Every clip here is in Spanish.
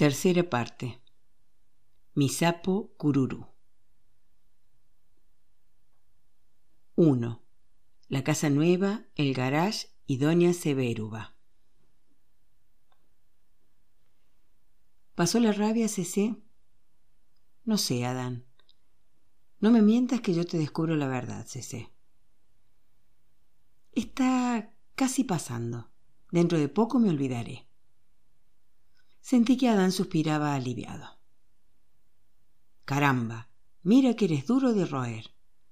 Tercera parte. Mi sapo cururú. 1. La casa nueva, el garage y doña Severuba. ¿Pasó la rabia, Cc? No sé, Adán. No me mientas que yo te descubro la verdad, Cc. Está casi pasando. Dentro de poco me olvidaré. Sentí que Adán suspiraba aliviado. Caramba, mira que eres duro de roer.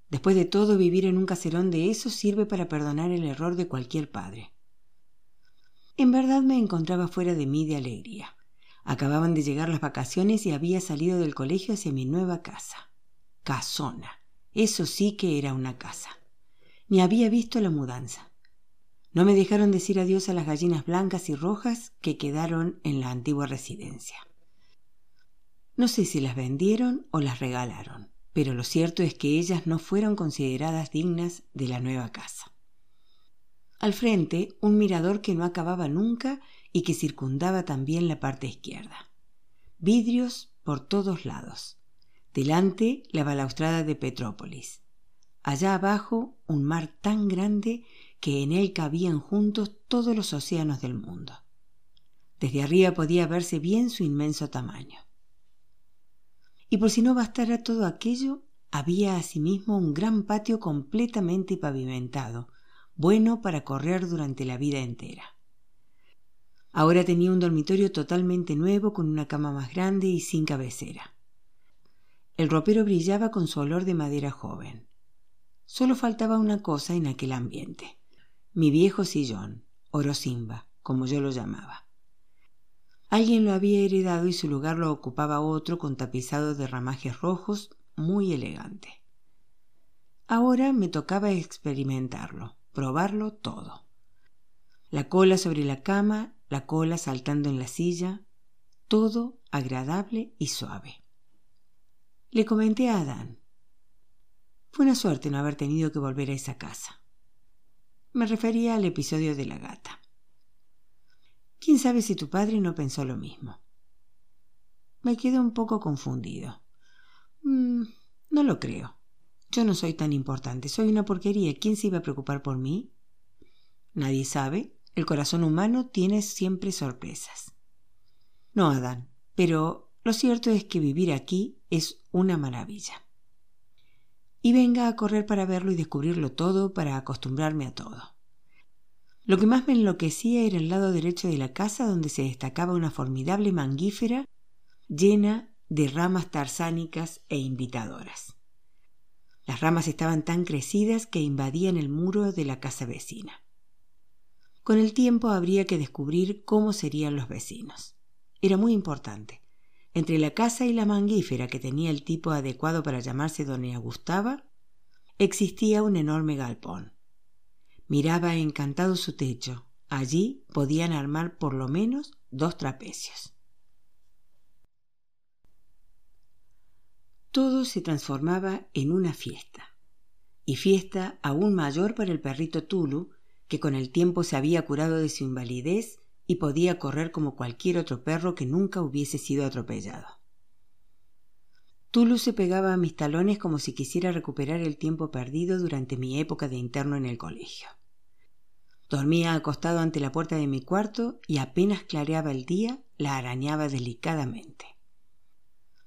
Después de todo, vivir en un caserón de eso sirve para perdonar el error de cualquier padre. En verdad me encontraba fuera de mí de alegría. Acababan de llegar las vacaciones y había salido del colegio hacia mi nueva casa. Casona. Eso sí que era una casa. Ni había visto la mudanza. No me dejaron decir adiós a las gallinas blancas y rojas que quedaron en la antigua residencia. No sé si las vendieron o las regalaron, pero lo cierto es que ellas no fueron consideradas dignas de la nueva casa. Al frente, un mirador que no acababa nunca y que circundaba también la parte izquierda. Vidrios por todos lados. Delante la balaustrada de Petrópolis. Allá abajo un mar tan grande que en él cabían juntos todos los océanos del mundo. Desde arriba podía verse bien su inmenso tamaño. Y por si no bastara todo aquello, había asimismo un gran patio completamente pavimentado, bueno para correr durante la vida entera. Ahora tenía un dormitorio totalmente nuevo con una cama más grande y sin cabecera. El ropero brillaba con su olor de madera joven. Solo faltaba una cosa en aquel ambiente. Mi viejo sillón, Orosimba, como yo lo llamaba. Alguien lo había heredado y su lugar lo ocupaba otro con tapizado de ramajes rojos muy elegante. Ahora me tocaba experimentarlo, probarlo todo. La cola sobre la cama la cola saltando en la silla, todo agradable y suave. Le comenté a Adán. Fue una suerte no haber tenido que volver a esa casa. Me refería al episodio de la gata. ¿Quién sabe si tu padre no pensó lo mismo? Me quedé un poco confundido. Mm, no lo creo. Yo no soy tan importante, soy una porquería. ¿Quién se iba a preocupar por mí? Nadie sabe, el corazón humano tiene siempre sorpresas. No, Adán, pero lo cierto es que vivir aquí es una maravilla. Y venga a correr para verlo y descubrirlo todo, para acostumbrarme a todo. Lo que más me enloquecía era el lado derecho de la casa donde se destacaba una formidable manguífera llena de ramas tarsánicas e invitadoras. Las ramas estaban tan crecidas que invadían el muro de la casa vecina. Con el tiempo habría que descubrir cómo serían los vecinos. Era muy importante. Entre la casa y la manguífera que tenía el tipo adecuado para llamarse Doña Gustava, existía un enorme galpón. Miraba encantado su techo. Allí podían armar por lo menos dos trapecios. Todo se transformaba en una fiesta, y fiesta aún mayor para el perrito Tulu, que con el tiempo se había curado de su invalidez y podía correr como cualquier otro perro que nunca hubiese sido atropellado. Tulu se pegaba a mis talones como si quisiera recuperar el tiempo perdido durante mi época de interno en el colegio. Dormía acostado ante la puerta de mi cuarto y apenas clareaba el día la arañaba delicadamente.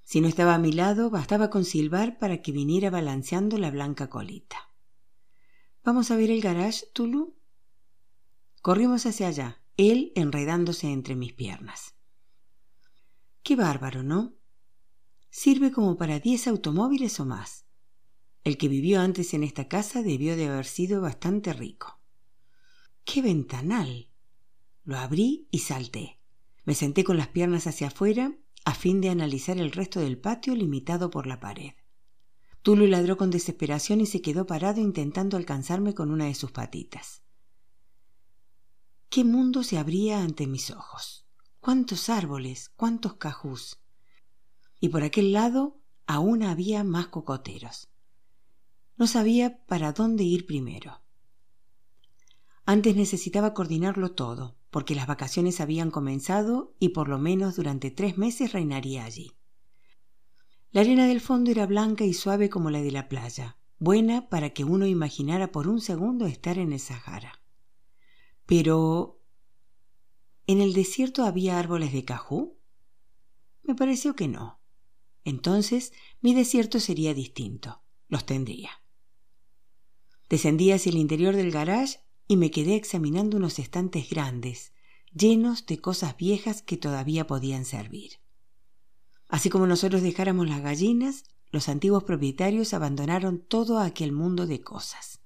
Si no estaba a mi lado, bastaba con silbar para que viniera balanceando la blanca colita. ¿Vamos a ver el garage, Tulu? Corrimos hacia allá, él enredándose entre mis piernas. Qué bárbaro, ¿no? Sirve como para diez automóviles o más. El que vivió antes en esta casa debió de haber sido bastante rico. ¡Qué ventanal! Lo abrí y salté. Me senté con las piernas hacia afuera a fin de analizar el resto del patio limitado por la pared. Tulu ladró con desesperación y se quedó parado intentando alcanzarme con una de sus patitas qué mundo se abría ante mis ojos. Cuántos árboles, cuántos cajús. Y por aquel lado aún había más cocoteros. No sabía para dónde ir primero. Antes necesitaba coordinarlo todo, porque las vacaciones habían comenzado y por lo menos durante tres meses reinaría allí. La arena del fondo era blanca y suave como la de la playa, buena para que uno imaginara por un segundo estar en el Sahara. Pero... ¿En el desierto había árboles de cajú? Me pareció que no. Entonces mi desierto sería distinto. Los tendría. Descendí hacia el interior del garage y me quedé examinando unos estantes grandes, llenos de cosas viejas que todavía podían servir. Así como nosotros dejáramos las gallinas, los antiguos propietarios abandonaron todo aquel mundo de cosas.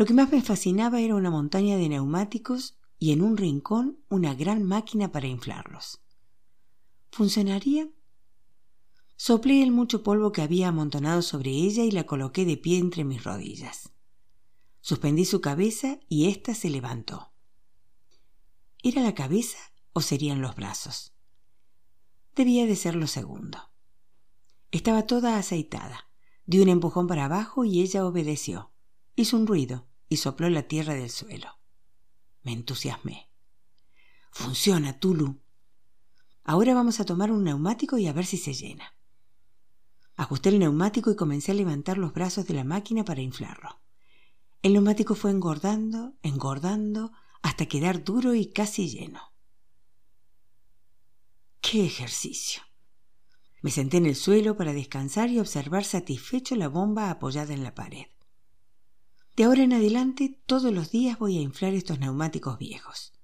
Lo que más me fascinaba era una montaña de neumáticos y en un rincón una gran máquina para inflarlos. ¿Funcionaría? Soplé el mucho polvo que había amontonado sobre ella y la coloqué de pie entre mis rodillas. Suspendí su cabeza y ésta se levantó. ¿Era la cabeza o serían los brazos? Debía de ser lo segundo. Estaba toda aceitada. Di un empujón para abajo y ella obedeció. Hizo un ruido y sopló la tierra del suelo. Me entusiasmé. Funciona, Tulu. Ahora vamos a tomar un neumático y a ver si se llena. Ajusté el neumático y comencé a levantar los brazos de la máquina para inflarlo. El neumático fue engordando, engordando, hasta quedar duro y casi lleno. ¡Qué ejercicio! Me senté en el suelo para descansar y observar satisfecho la bomba apoyada en la pared. De ahora en adelante, todos los días voy a inflar estos neumáticos viejos.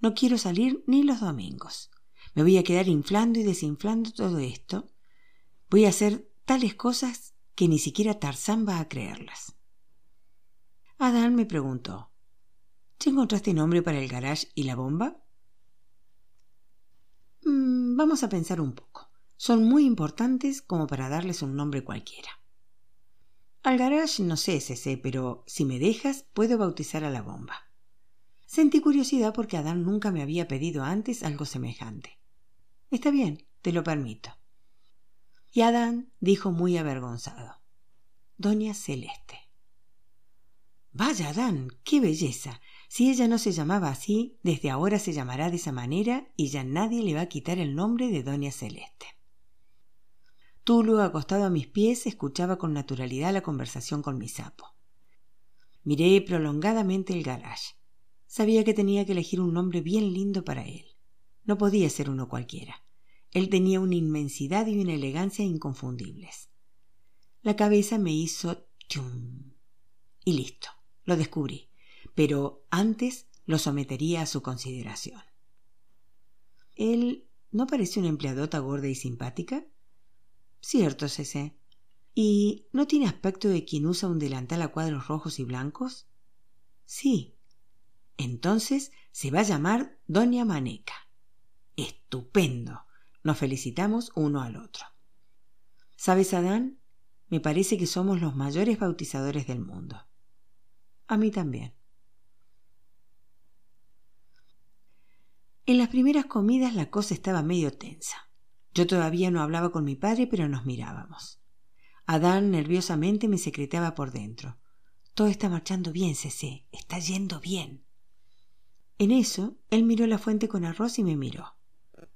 No quiero salir ni los domingos. Me voy a quedar inflando y desinflando todo esto. Voy a hacer tales cosas que ni siquiera Tarzán va a creerlas. Adán me preguntó, ¿Ya encontraste nombre para el garage y la bomba? Mm, vamos a pensar un poco. Son muy importantes como para darles un nombre cualquiera. Al garage no sé, sé, pero si me dejas, puedo bautizar a la bomba. Sentí curiosidad porque Adán nunca me había pedido antes algo semejante. Está bien, te lo permito. Y Adán dijo muy avergonzado. Doña Celeste. Vaya, Adán, qué belleza. Si ella no se llamaba así, desde ahora se llamará de esa manera y ya nadie le va a quitar el nombre de Doña Celeste. Tulu, acostado a mis pies, escuchaba con naturalidad la conversación con mi sapo. Miré prolongadamente el garage. Sabía que tenía que elegir un nombre bien lindo para él. No podía ser uno cualquiera. Él tenía una inmensidad y una elegancia inconfundibles. La cabeza me hizo tum. Y listo, lo descubrí pero antes lo sometería a su consideración. ¿Él no parece una empleadota gorda y simpática? Cierto, Cece. ¿Y no tiene aspecto de quien usa un delantal a cuadros rojos y blancos? Sí. Entonces se va a llamar Doña Maneca. Estupendo. Nos felicitamos uno al otro. ¿Sabes, Adán? Me parece que somos los mayores bautizadores del mundo. A mí también. En las primeras comidas la cosa estaba medio tensa. Yo todavía no hablaba con mi padre, pero nos mirábamos. Adán nerviosamente me secretaba por dentro. Todo está marchando bien, Cecé. Está yendo bien. En eso, él miró la fuente con arroz y me miró.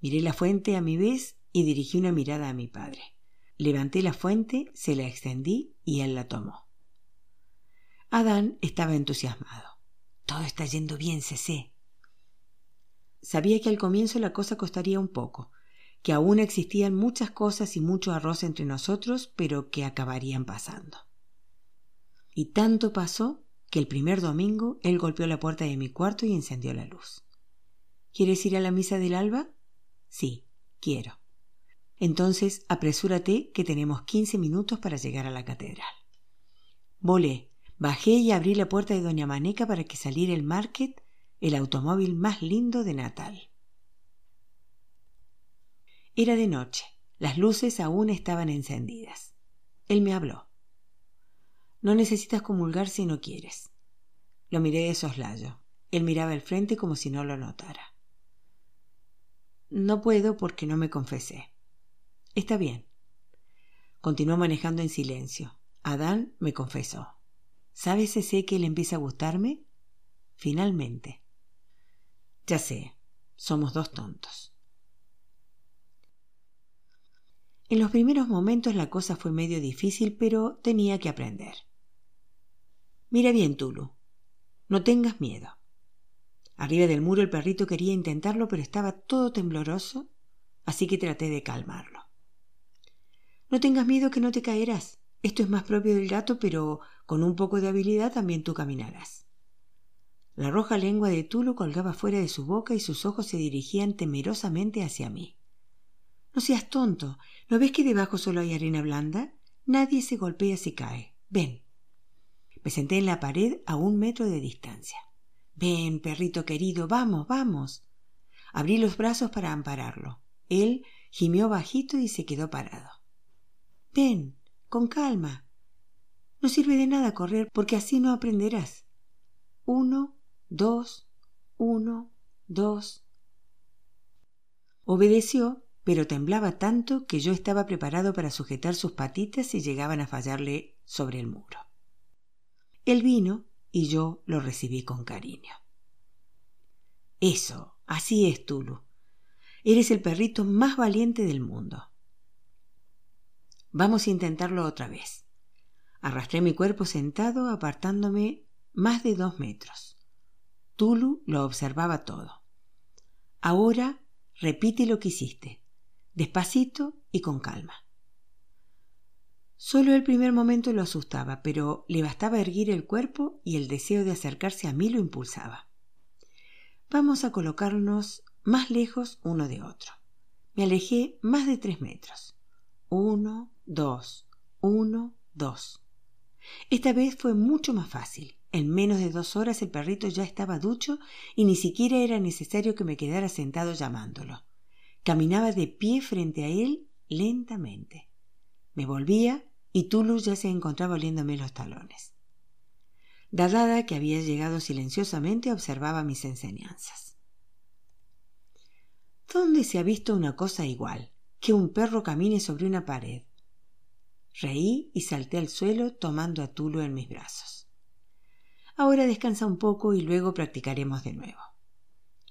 Miré la fuente a mi vez y dirigí una mirada a mi padre. Levanté la fuente, se la extendí y él la tomó. Adán estaba entusiasmado. Todo está yendo bien, Cecé. Sabía que al comienzo la cosa costaría un poco, que aún existían muchas cosas y mucho arroz entre nosotros, pero que acabarían pasando. Y tanto pasó que el primer domingo él golpeó la puerta de mi cuarto y encendió la luz. ¿Quieres ir a la misa del alba? Sí, quiero. Entonces apresúrate que tenemos quince minutos para llegar a la catedral. Volé, bajé y abrí la puerta de Doña Maneca para que saliera el market el automóvil más lindo de Natal. Era de noche, las luces aún estaban encendidas. Él me habló. No necesitas comulgar si no quieres. Lo miré de soslayo. Él miraba al frente como si no lo notara. No puedo porque no me confesé. Está bien. Continuó manejando en silencio. Adán me confesó. ¿Sabes ese que él empieza a gustarme? Finalmente. Ya sé, somos dos tontos. En los primeros momentos la cosa fue medio difícil, pero tenía que aprender. Mira bien, Tulu. No tengas miedo. Arriba del muro el perrito quería intentarlo, pero estaba todo tembloroso, así que traté de calmarlo. No tengas miedo que no te caerás. Esto es más propio del gato, pero con un poco de habilidad también tú caminarás. La roja lengua de Tulu colgaba fuera de su boca y sus ojos se dirigían temerosamente hacia mí. No seas tonto. ¿No ves que debajo solo hay arena blanda? Nadie se golpea si cae. Ven. Me senté en la pared a un metro de distancia. Ven, perrito querido, vamos, vamos. Abrí los brazos para ampararlo. Él gimió bajito y se quedó parado. Ven, con calma. No sirve de nada correr porque así no aprenderás. Uno, dos, uno, dos. Obedeció, pero temblaba tanto que yo estaba preparado para sujetar sus patitas si llegaban a fallarle sobre el muro. Él vino y yo lo recibí con cariño. Eso, así es, Tulu. Eres el perrito más valiente del mundo. Vamos a intentarlo otra vez. Arrastré mi cuerpo sentado, apartándome más de dos metros. Tulu lo observaba todo. Ahora repite lo que hiciste, despacito y con calma. Solo el primer momento lo asustaba, pero le bastaba erguir el cuerpo y el deseo de acercarse a mí lo impulsaba. Vamos a colocarnos más lejos uno de otro. Me alejé más de tres metros. Uno, dos, uno, dos. Esta vez fue mucho más fácil. En menos de dos horas el perrito ya estaba ducho y ni siquiera era necesario que me quedara sentado llamándolo. Caminaba de pie frente a él lentamente. Me volvía y Tulu ya se encontraba oliéndome los talones. Dadada, que había llegado silenciosamente, observaba mis enseñanzas. ¿Dónde se ha visto una cosa igual? Que un perro camine sobre una pared, Reí y salté al suelo tomando a Tulo en mis brazos. Ahora descansa un poco y luego practicaremos de nuevo.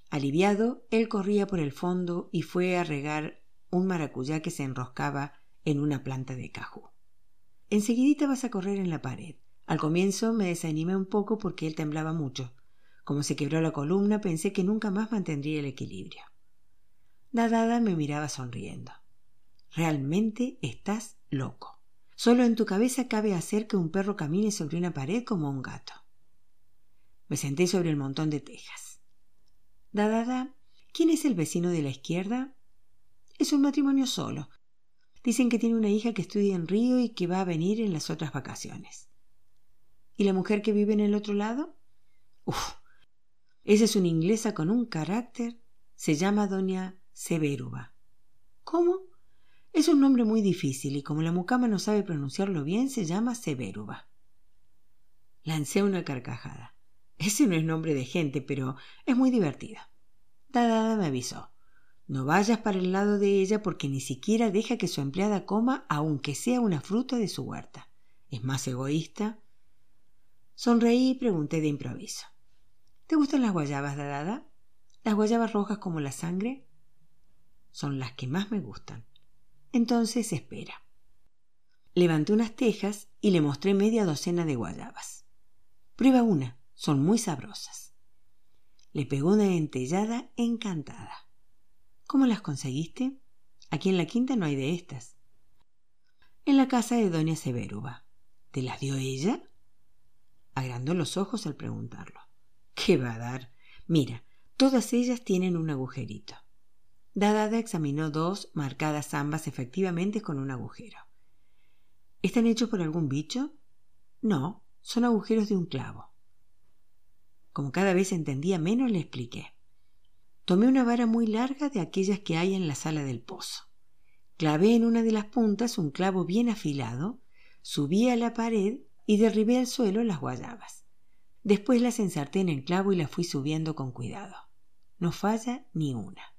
Aliviado, él corría por el fondo y fue a regar un maracuyá que se enroscaba en una planta de cajú. Enseguidita vas a correr en la pared. Al comienzo me desanimé un poco porque él temblaba mucho. Como se quebró la columna, pensé que nunca más mantendría el equilibrio. Nadada me miraba sonriendo. Realmente estás loco. Solo en tu cabeza cabe hacer que un perro camine sobre una pared como un gato. Me senté sobre el montón de tejas. ¿Quién es el vecino de la izquierda? Es un matrimonio solo. Dicen que tiene una hija que estudia en Río y que va a venir en las otras vacaciones. ¿Y la mujer que vive en el otro lado? Uf, esa es una inglesa con un carácter. Se llama doña Severuba. ¿Cómo? Es un nombre muy difícil y como la mucama no sabe pronunciarlo bien, se llama Severuba. Lancé una carcajada. Ese no es nombre de gente, pero es muy divertida. Dada me avisó. No vayas para el lado de ella porque ni siquiera deja que su empleada coma aunque sea una fruta de su huerta. Es más egoísta. Sonreí y pregunté de improviso. ¿Te gustan las guayabas, Dada? ¿Las guayabas rojas como la sangre? Son las que más me gustan. Entonces espera. Levanté unas tejas y le mostré media docena de guayabas. Prueba una, son muy sabrosas. Le pegó una dentellada encantada. ¿Cómo las conseguiste? Aquí en la quinta no hay de estas. En la casa de doña Severuba. ¿Te las dio ella? Agrandó los ojos al preguntarlo. ¿Qué va a dar? Mira, todas ellas tienen un agujerito. Dadada examinó dos, marcadas ambas efectivamente con un agujero. ¿Están hechos por algún bicho? No, son agujeros de un clavo. Como cada vez entendía menos, le expliqué. Tomé una vara muy larga de aquellas que hay en la sala del pozo. Clavé en una de las puntas un clavo bien afilado, subí a la pared y derribé al suelo las guayabas. Después las ensarté en el clavo y las fui subiendo con cuidado. No falla ni una.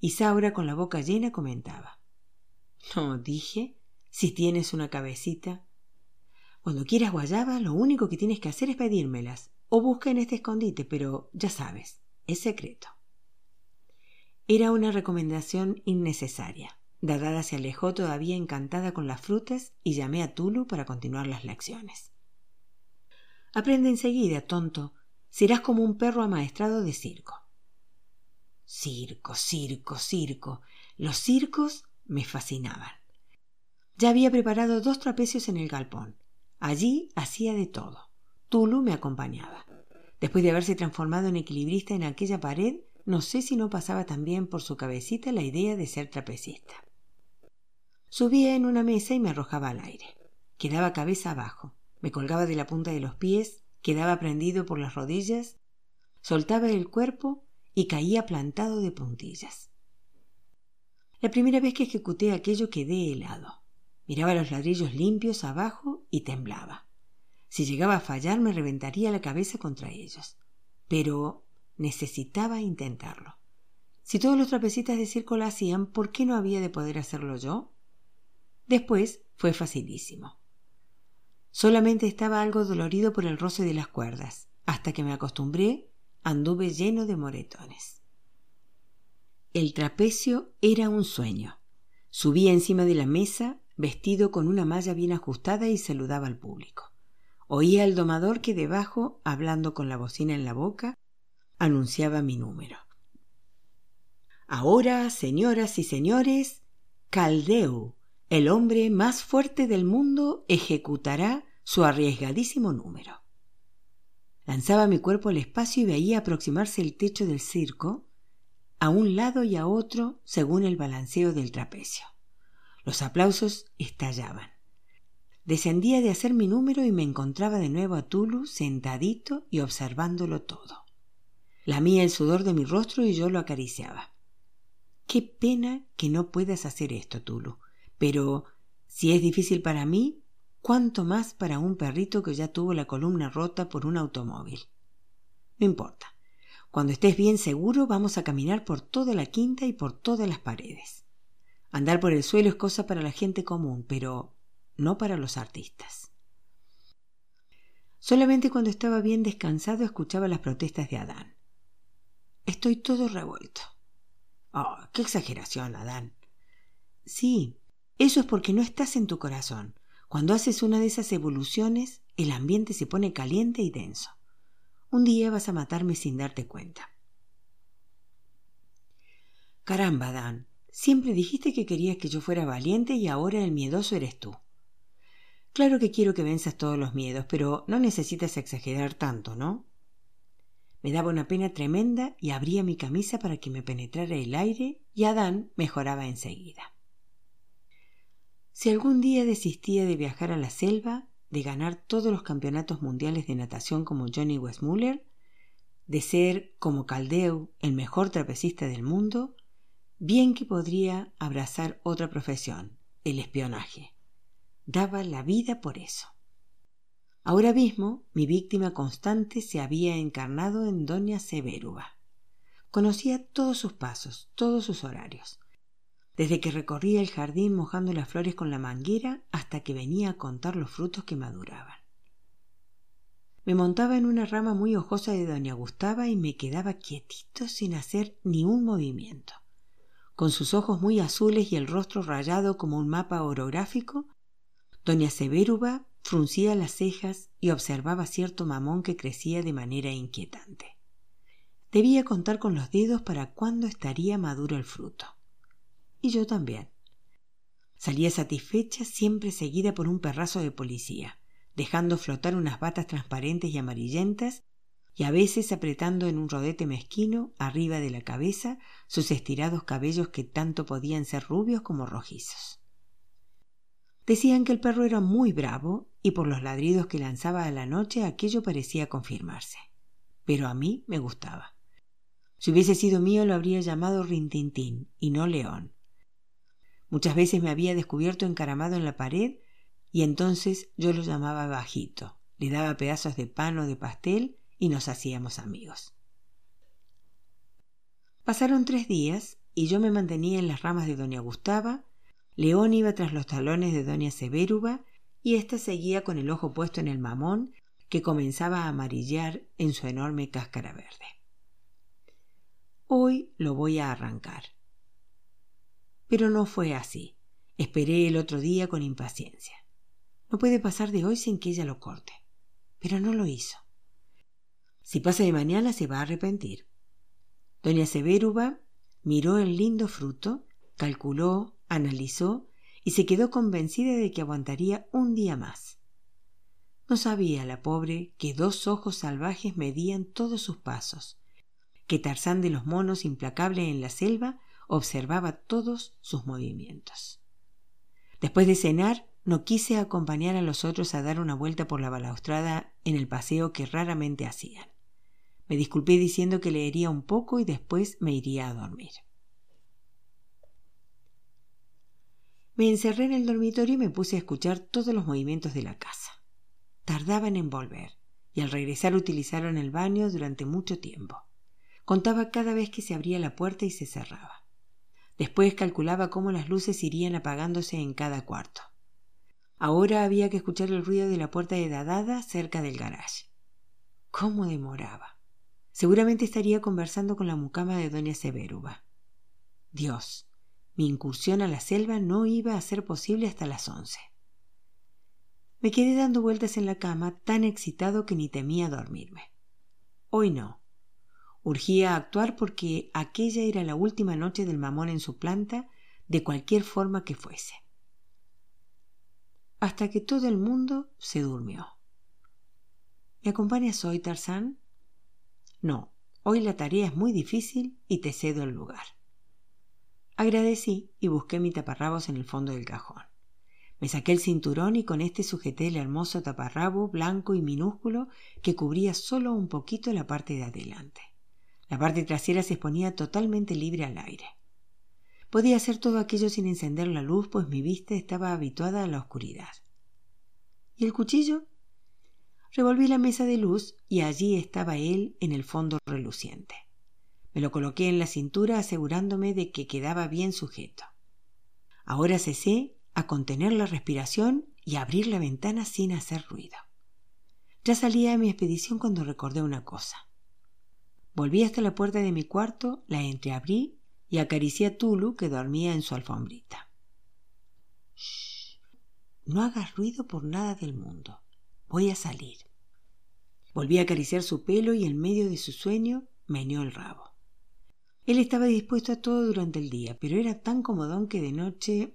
Isaura, con la boca llena, comentaba. No, dije, si tienes una cabecita. Cuando quieras guayaba, lo único que tienes que hacer es pedírmelas, o busca en este escondite, pero ya sabes, es secreto. Era una recomendación innecesaria. Dadada se alejó todavía encantada con las frutas y llamé a Tulu para continuar las lecciones. Aprende enseguida, tonto. Serás como un perro amaestrado de circo. Circo, circo, circo. Los circos me fascinaban. Ya había preparado dos trapecios en el galpón. Allí hacía de todo. Tulu me acompañaba. Después de haberse transformado en equilibrista en aquella pared, no sé si no pasaba también por su cabecita la idea de ser trapecista. Subía en una mesa y me arrojaba al aire. Quedaba cabeza abajo, me colgaba de la punta de los pies, quedaba prendido por las rodillas, soltaba el cuerpo y caía plantado de puntillas. La primera vez que ejecuté aquello quedé helado. Miraba los ladrillos limpios abajo y temblaba. Si llegaba a fallar me reventaría la cabeza contra ellos. Pero necesitaba intentarlo. Si todos los trapecistas de circo lo hacían, ¿por qué no había de poder hacerlo yo? Después fue facilísimo. Solamente estaba algo dolorido por el roce de las cuerdas. Hasta que me acostumbré, anduve lleno de moretones. El trapecio era un sueño. Subía encima de la mesa, vestido con una malla bien ajustada y saludaba al público. Oía al domador que debajo, hablando con la bocina en la boca, anunciaba mi número. Ahora, señoras y señores, Caldeu, el hombre más fuerte del mundo, ejecutará su arriesgadísimo número. Lanzaba mi cuerpo al espacio y veía aproximarse el techo del circo, a un lado y a otro según el balanceo del trapecio. Los aplausos estallaban. Descendía de hacer mi número y me encontraba de nuevo a Tulu sentadito y observándolo todo. Lamía el sudor de mi rostro y yo lo acariciaba. Qué pena que no puedas hacer esto, Tulu. Pero si es difícil para mí, cuánto más para un perrito que ya tuvo la columna rota por un automóvil. No importa. Cuando estés bien seguro, vamos a caminar por toda la quinta y por todas las paredes. Andar por el suelo es cosa para la gente común, pero no para los artistas. Solamente cuando estaba bien descansado escuchaba las protestas de Adán. Estoy todo revuelto. Oh, qué exageración, Adán. Sí, eso es porque no estás en tu corazón. Cuando haces una de esas evoluciones, el ambiente se pone caliente y denso. Un día vas a matarme sin darte cuenta. Caramba, Adán. Siempre dijiste que querías que yo fuera valiente y ahora el miedoso eres tú. Claro que quiero que venzas todos los miedos, pero no necesitas exagerar tanto, ¿no? Me daba una pena tremenda y abría mi camisa para que me penetrara el aire y Adán mejoraba enseguida. Si algún día desistía de viajar a la selva, de ganar todos los campeonatos mundiales de natación como Johnny Westmuller, de ser, como Caldeu, el mejor trapecista del mundo, bien que podría abrazar otra profesión, el espionaje. Daba la vida por eso. Ahora mismo mi víctima constante se había encarnado en doña Severuba. Conocía todos sus pasos, todos sus horarios, desde que recorría el jardín mojando las flores con la manguera hasta que venía a contar los frutos que maduraban. Me montaba en una rama muy hojosa de doña Gustava y me quedaba quietito sin hacer ni un movimiento. Con sus ojos muy azules y el rostro rayado como un mapa orográfico, doña Severuba fruncía las cejas y observaba cierto mamón que crecía de manera inquietante. Debía contar con los dedos para cuándo estaría maduro el fruto. Y yo también. Salía satisfecha siempre seguida por un perrazo de policía, dejando flotar unas batas transparentes y amarillentas y a veces apretando en un rodete mezquino arriba de la cabeza sus estirados cabellos que tanto podían ser rubios como rojizos. Decían que el perro era muy bravo y por los ladridos que lanzaba a la noche aquello parecía confirmarse. Pero a mí me gustaba. Si hubiese sido mío lo habría llamado Rintintín y no León. Muchas veces me había descubierto encaramado en la pared y entonces yo lo llamaba bajito, le daba pedazos de pan o de pastel y nos hacíamos amigos. Pasaron tres días y yo me mantenía en las ramas de doña Gustava León iba tras los talones de doña Sevéruba y ésta seguía con el ojo puesto en el mamón que comenzaba a amarillar en su enorme cáscara verde. Hoy lo voy a arrancar. Pero no fue así. Esperé el otro día con impaciencia. No puede pasar de hoy sin que ella lo corte. Pero no lo hizo. Si pasa de mañana se va a arrepentir. Doña Severuba miró el lindo fruto, calculó, analizó y se quedó convencida de que aguantaría un día más. No sabía la pobre que dos ojos salvajes medían todos sus pasos, que Tarzán de los monos implacable en la selva observaba todos sus movimientos. Después de cenar, no quise acompañar a los otros a dar una vuelta por la balaustrada en el paseo que raramente hacían. Me disculpé diciendo que leería un poco y después me iría a dormir. Me encerré en el dormitorio y me puse a escuchar todos los movimientos de la casa. Tardaban en volver, y al regresar utilizaron el baño durante mucho tiempo. Contaba cada vez que se abría la puerta y se cerraba. Después calculaba cómo las luces irían apagándose en cada cuarto. Ahora había que escuchar el ruido de la puerta de Dadada cerca del garage. ¿Cómo demoraba? Seguramente estaría conversando con la mucama de doña Severuba. Dios, mi incursión a la selva no iba a ser posible hasta las once. Me quedé dando vueltas en la cama tan excitado que ni temía dormirme. Hoy no. Urgía actuar porque aquella era la última noche del mamón en su planta, de cualquier forma que fuese. Hasta que todo el mundo se durmió. ¿Me acompañas hoy, Tarzán? No, hoy la tarea es muy difícil y te cedo el lugar. Agradecí y busqué mi taparrabos en el fondo del cajón. Me saqué el cinturón y con este sujeté el hermoso taparrabo blanco y minúsculo que cubría solo un poquito la parte de adelante. La parte trasera se exponía totalmente libre al aire. Podía hacer todo aquello sin encender la luz, pues mi vista estaba habituada a la oscuridad. ¿Y el cuchillo? Revolví la mesa de luz y allí estaba él en el fondo reluciente. Me lo coloqué en la cintura asegurándome de que quedaba bien sujeto. Ahora cesé a contener la respiración y a abrir la ventana sin hacer ruido. Ya salía de mi expedición cuando recordé una cosa. Volví hasta la puerta de mi cuarto, la entreabrí y acaricié a Tulu que dormía en su alfombrita. Shh. No hagas ruido por nada del mundo. Voy a salir. Volví a acariciar su pelo y en medio de su sueño meneó el rabo. Él estaba dispuesto a todo durante el día, pero era tan comodón que de noche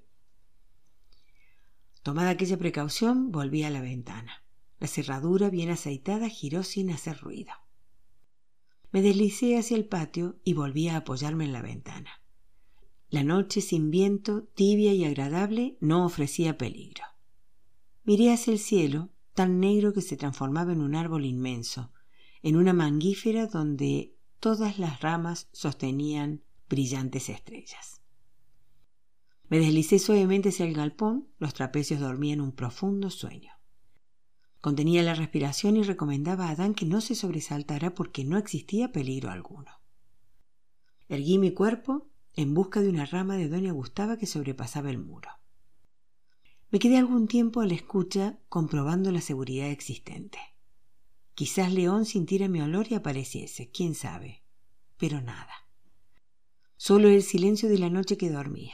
Tomada aquella precaución, volví a la ventana. La cerradura, bien aceitada, giró sin hacer ruido. Me deslicé hacia el patio y volví a apoyarme en la ventana. La noche sin viento, tibia y agradable, no ofrecía peligro. Miré hacia el cielo, tan negro que se transformaba en un árbol inmenso, en una manguífera donde todas las ramas sostenían brillantes estrellas. Me deslicé suavemente hacia el galpón, los trapecios dormían un profundo sueño. Contenía la respiración y recomendaba a Adán que no se sobresaltara porque no existía peligro alguno. Erguí mi cuerpo en busca de una rama de doña Gustava que sobrepasaba el muro. Me quedé algún tiempo a la escucha comprobando la seguridad existente. Quizás León sintiera mi olor y apareciese, quién sabe, pero nada. Solo el silencio de la noche que dormía.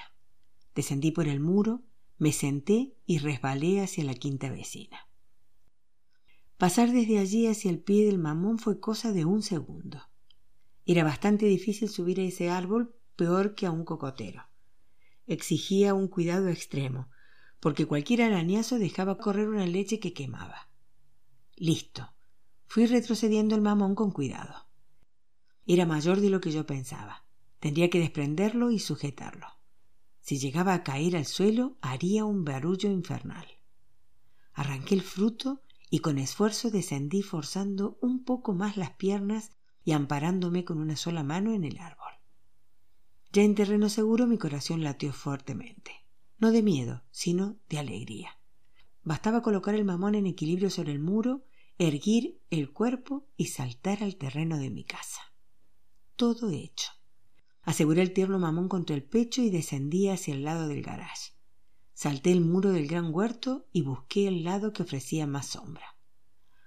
Descendí por el muro, me senté y resbalé hacia la quinta vecina. Pasar desde allí hacia el pie del mamón fue cosa de un segundo. Era bastante difícil subir a ese árbol, peor que a un cocotero. Exigía un cuidado extremo, porque cualquier arañazo dejaba correr una leche que quemaba. Listo. Fui retrocediendo el mamón con cuidado. Era mayor de lo que yo pensaba. Tendría que desprenderlo y sujetarlo. Si llegaba a caer al suelo, haría un barullo infernal. Arranqué el fruto y con esfuerzo descendí forzando un poco más las piernas y amparándome con una sola mano en el árbol. Ya en terreno seguro mi corazón latió fuertemente, no de miedo, sino de alegría. Bastaba colocar el mamón en equilibrio sobre el muro, erguir el cuerpo y saltar al terreno de mi casa. Todo hecho. Aseguré el tierno mamón contra el pecho y descendí hacia el lado del garage. Salté el muro del gran huerto y busqué el lado que ofrecía más sombra.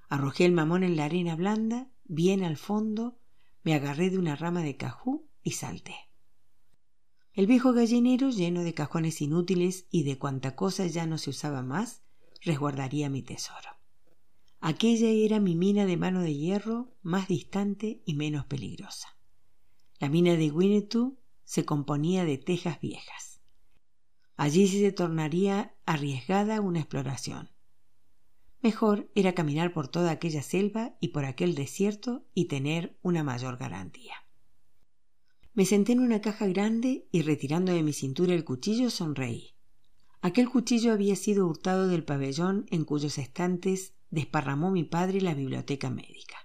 Arrojé el mamón en la arena blanda, bien al fondo, me agarré de una rama de cajú y salté. El viejo gallinero, lleno de cajones inútiles y de cuanta cosa ya no se usaba más, resguardaría mi tesoro. Aquella era mi mina de mano de hierro más distante y menos peligrosa. La mina de Winnetou se componía de tejas viejas. Allí se tornaría arriesgada una exploración. Mejor era caminar por toda aquella selva y por aquel desierto y tener una mayor garantía. Me senté en una caja grande y retirando de mi cintura el cuchillo sonreí. Aquel cuchillo había sido hurtado del pabellón en cuyos estantes desparramó mi padre la biblioteca médica.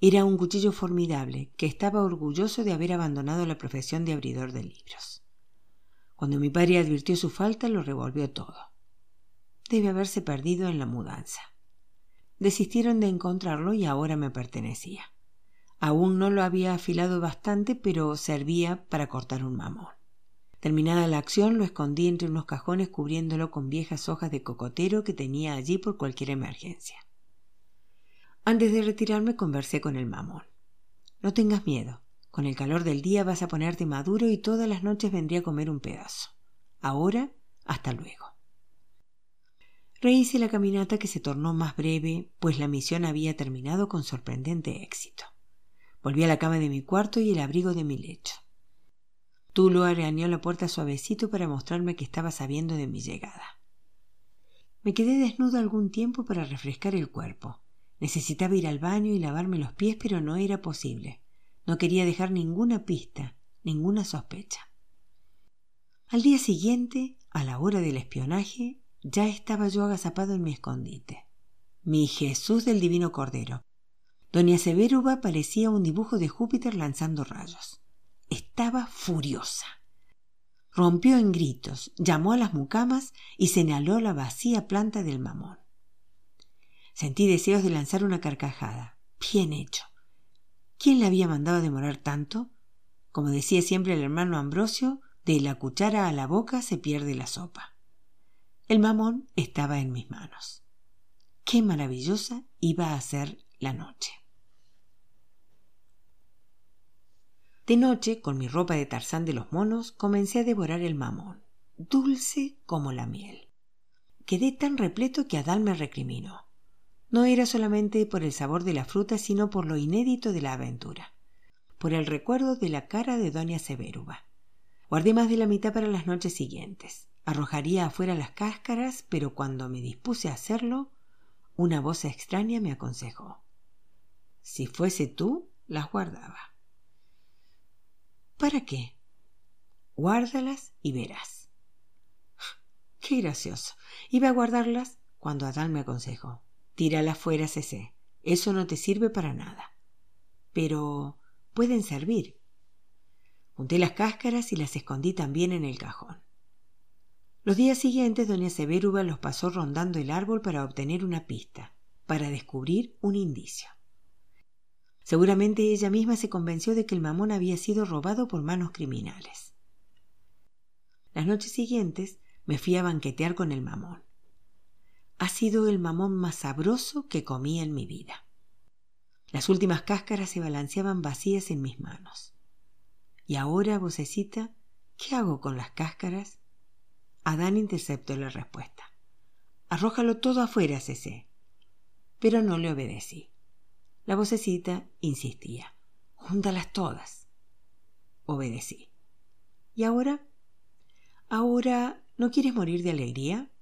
Era un cuchillo formidable que estaba orgulloso de haber abandonado la profesión de abridor de libros. Cuando mi padre advirtió su falta, lo revolvió todo. Debe haberse perdido en la mudanza. Desistieron de encontrarlo y ahora me pertenecía. Aún no lo había afilado bastante, pero servía para cortar un mamón. Terminada la acción, lo escondí entre unos cajones cubriéndolo con viejas hojas de cocotero que tenía allí por cualquier emergencia. Antes de retirarme conversé con el mamón. No tengas miedo. Con el calor del día vas a ponerte maduro y todas las noches vendría a comer un pedazo. Ahora, hasta luego. Rehice la caminata que se tornó más breve, pues la misión había terminado con sorprendente éxito. Volví a la cama de mi cuarto y el abrigo de mi lecho. Tulo arañó la puerta suavecito para mostrarme que estaba sabiendo de mi llegada. Me quedé desnudo algún tiempo para refrescar el cuerpo. Necesitaba ir al baño y lavarme los pies, pero no era posible. No quería dejar ninguna pista, ninguna sospecha. Al día siguiente, a la hora del espionaje, ya estaba yo agazapado en mi escondite. Mi Jesús del Divino Cordero, Doña Severuba parecía un dibujo de Júpiter lanzando rayos. Estaba furiosa. Rompió en gritos, llamó a las mucamas y señaló la vacía planta del mamón. Sentí deseos de lanzar una carcajada. Bien hecho. ¿Quién le había mandado a demorar tanto? Como decía siempre el hermano Ambrosio, de la cuchara a la boca se pierde la sopa. El mamón estaba en mis manos. Qué maravillosa iba a ser la noche. De noche, con mi ropa de tarzán de los monos, comencé a devorar el mamón, dulce como la miel. Quedé tan repleto que Adán me recriminó. No era solamente por el sabor de la fruta, sino por lo inédito de la aventura, por el recuerdo de la cara de doña Severuba. Guardé más de la mitad para las noches siguientes. Arrojaría afuera las cáscaras, pero cuando me dispuse a hacerlo, una voz extraña me aconsejó. Si fuese tú, las guardaba. ¿Para qué? Guárdalas y verás. Qué gracioso. Iba a guardarlas cuando Adán me aconsejó. Tíralas fuera, Cece. Eso no te sirve para nada. Pero pueden servir. Junté las cáscaras y las escondí también en el cajón. Los días siguientes doña Severuba los pasó rondando el árbol para obtener una pista, para descubrir un indicio. Seguramente ella misma se convenció de que el mamón había sido robado por manos criminales. Las noches siguientes me fui a banquetear con el mamón. Ha sido el mamón más sabroso que comí en mi vida. Las últimas cáscaras se balanceaban vacías en mis manos. Y ahora, vocecita, ¿qué hago con las cáscaras? Adán interceptó la respuesta. Arrójalo todo afuera, Cece. Pero no le obedecí. La vocecita insistía. Júntalas todas. Obedecí. ¿Y ahora? ¿Ahora no quieres morir de alegría?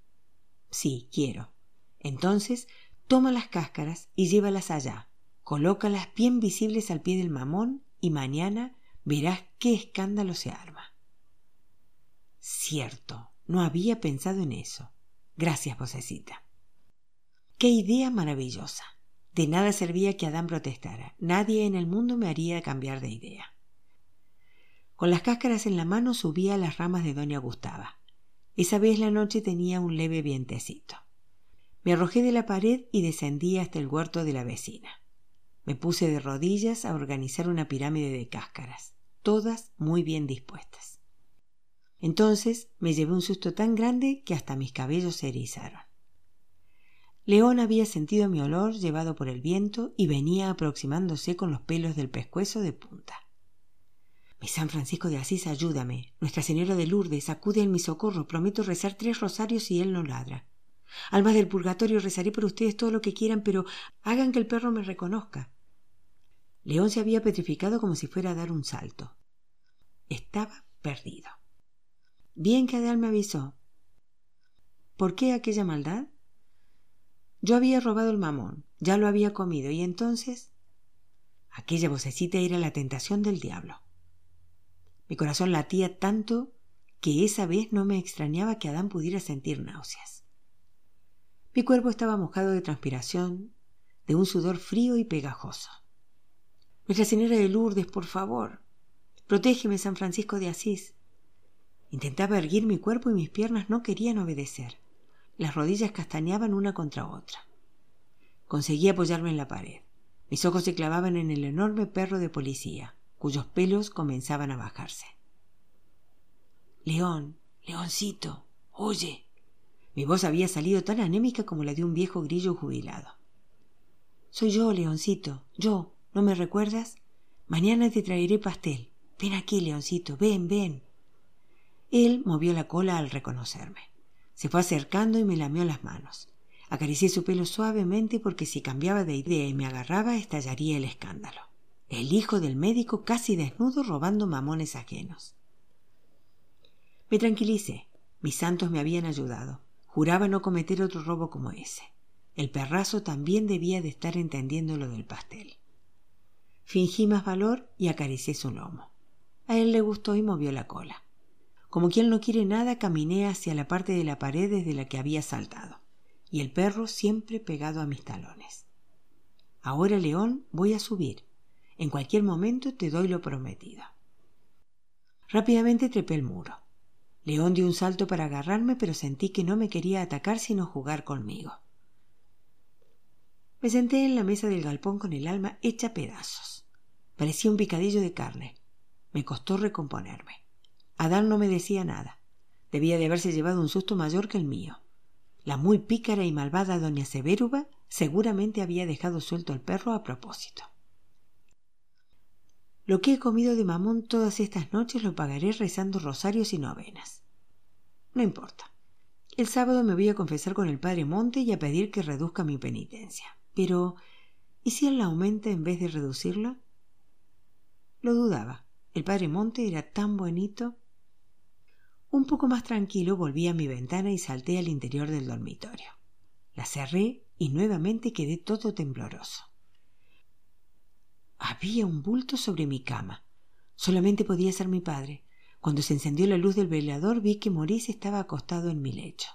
Sí, quiero. Entonces, toma las cáscaras y llévalas allá. Colócalas bien visibles al pie del mamón y mañana verás qué escándalo se arma. Cierto, no había pensado en eso. Gracias, vocecita. Qué idea maravillosa. De nada servía que Adán protestara. Nadie en el mundo me haría cambiar de idea. Con las cáscaras en la mano subí a las ramas de doña Gustava. Esa vez la noche tenía un leve vientecito. Me arrojé de la pared y descendí hasta el huerto de la vecina. Me puse de rodillas a organizar una pirámide de cáscaras, todas muy bien dispuestas. Entonces me llevé un susto tan grande que hasta mis cabellos se erizaron. León había sentido mi olor llevado por el viento y venía aproximándose con los pelos del pescuezo de punta. Mi San Francisco de Asís, ayúdame. Nuestra Señora de Lourdes, acude en mi socorro. Prometo rezar tres rosarios y él no ladra. Almas del purgatorio, rezaré por ustedes todo lo que quieran, pero hagan que el perro me reconozca. León se había petrificado como si fuera a dar un salto. Estaba perdido. Bien que Adán me avisó. ¿Por qué aquella maldad? Yo había robado el mamón, ya lo había comido, y entonces aquella vocecita era la tentación del diablo. Mi corazón latía tanto que esa vez no me extrañaba que Adán pudiera sentir náuseas. Mi cuerpo estaba mojado de transpiración, de un sudor frío y pegajoso. Nuestra Señora de Lourdes, por favor, protégeme, San Francisco de Asís. Intentaba erguir mi cuerpo y mis piernas no querían obedecer. Las rodillas castañaban una contra otra. Conseguí apoyarme en la pared. Mis ojos se clavaban en el enorme perro de policía, cuyos pelos comenzaban a bajarse. León, leoncito, oye. Mi voz había salido tan anémica como la de un viejo grillo jubilado. Soy yo, leoncito, yo. ¿No me recuerdas? Mañana te traeré pastel. Ven aquí, leoncito, ven, ven. Él movió la cola al reconocerme. Se fue acercando y me lamió las manos. Acaricié su pelo suavemente porque si cambiaba de idea y me agarraba estallaría el escándalo. El hijo del médico casi desnudo robando mamones ajenos. Me tranquilicé. Mis santos me habían ayudado. Juraba no cometer otro robo como ese. El perrazo también debía de estar entendiendo lo del pastel. Fingí más valor y acaricié su lomo. A él le gustó y movió la cola. Como quien no quiere nada, caminé hacia la parte de la pared desde la que había saltado, y el perro siempre pegado a mis talones. Ahora, León, voy a subir. En cualquier momento te doy lo prometido. Rápidamente trepé el muro. León dio un salto para agarrarme, pero sentí que no me quería atacar sino jugar conmigo. Me senté en la mesa del galpón con el alma hecha pedazos. Parecía un picadillo de carne. Me costó recomponerme. Adán no me decía nada. Debía de haberse llevado un susto mayor que el mío. La muy pícara y malvada doña Severuba seguramente había dejado suelto al perro a propósito. Lo que he comido de mamón todas estas noches lo pagaré rezando rosarios y novenas. No importa. El sábado me voy a confesar con el padre Monte y a pedir que reduzca mi penitencia. Pero, ¿y si él la aumenta en vez de reducirla? Lo dudaba. El padre Monte era tan bonito. Un poco más tranquilo volví a mi ventana y salté al interior del dormitorio. La cerré y nuevamente quedé todo tembloroso. Había un bulto sobre mi cama. Solamente podía ser mi padre. Cuando se encendió la luz del velador vi que Maurice estaba acostado en mi lecho.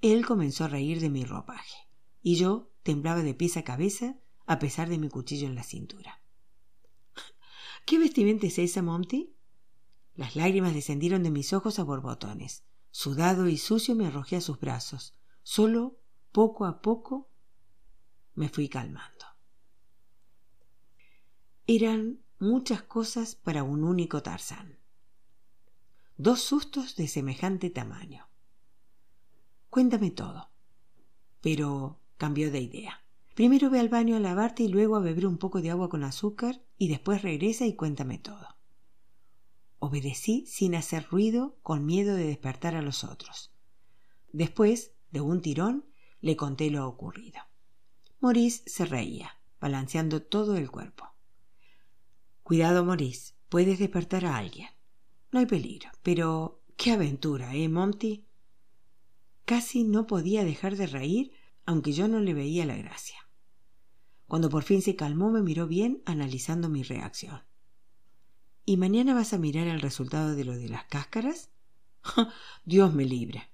Él comenzó a reír de mi ropaje, y yo temblaba de pies a cabeza a pesar de mi cuchillo en la cintura. ¿Qué vestimenta es esa, Monty? Las lágrimas descendieron de mis ojos a borbotones. Sudado y sucio me arrojé a sus brazos. Solo, poco a poco, me fui calmando. Eran muchas cosas para un único Tarzán. Dos sustos de semejante tamaño. Cuéntame todo. Pero cambió de idea. Primero ve al baño a lavarte y luego a beber un poco de agua con azúcar y después regresa y cuéntame todo. Obedecí sin hacer ruido, con miedo de despertar a los otros. Después, de un tirón, le conté lo ocurrido. Maurice se reía, balanceando todo el cuerpo. Cuidado, Maurice, puedes despertar a alguien. No hay peligro, pero qué aventura, ¿eh, Monty? Casi no podía dejar de reír, aunque yo no le veía la gracia. Cuando por fin se calmó, me miró bien, analizando mi reacción. ¿Y mañana vas a mirar el resultado de lo de las cáscaras? Dios me libre.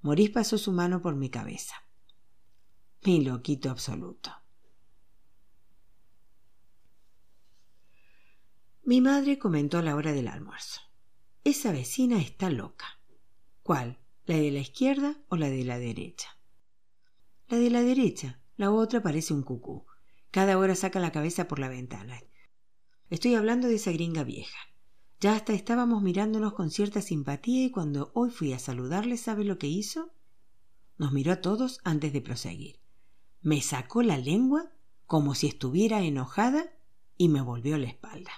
Morís pasó su mano por mi cabeza. Mi loquito absoluto. Mi madre comentó a la hora del almuerzo. Esa vecina está loca. ¿Cuál? ¿La de la izquierda o la de la derecha? La de la derecha. La otra parece un cucú. Cada hora saca la cabeza por la ventana. Estoy hablando de esa gringa vieja. Ya hasta estábamos mirándonos con cierta simpatía y cuando hoy fui a saludarle, ¿sabe lo que hizo? Nos miró a todos antes de proseguir. Me sacó la lengua como si estuviera enojada y me volvió la espalda.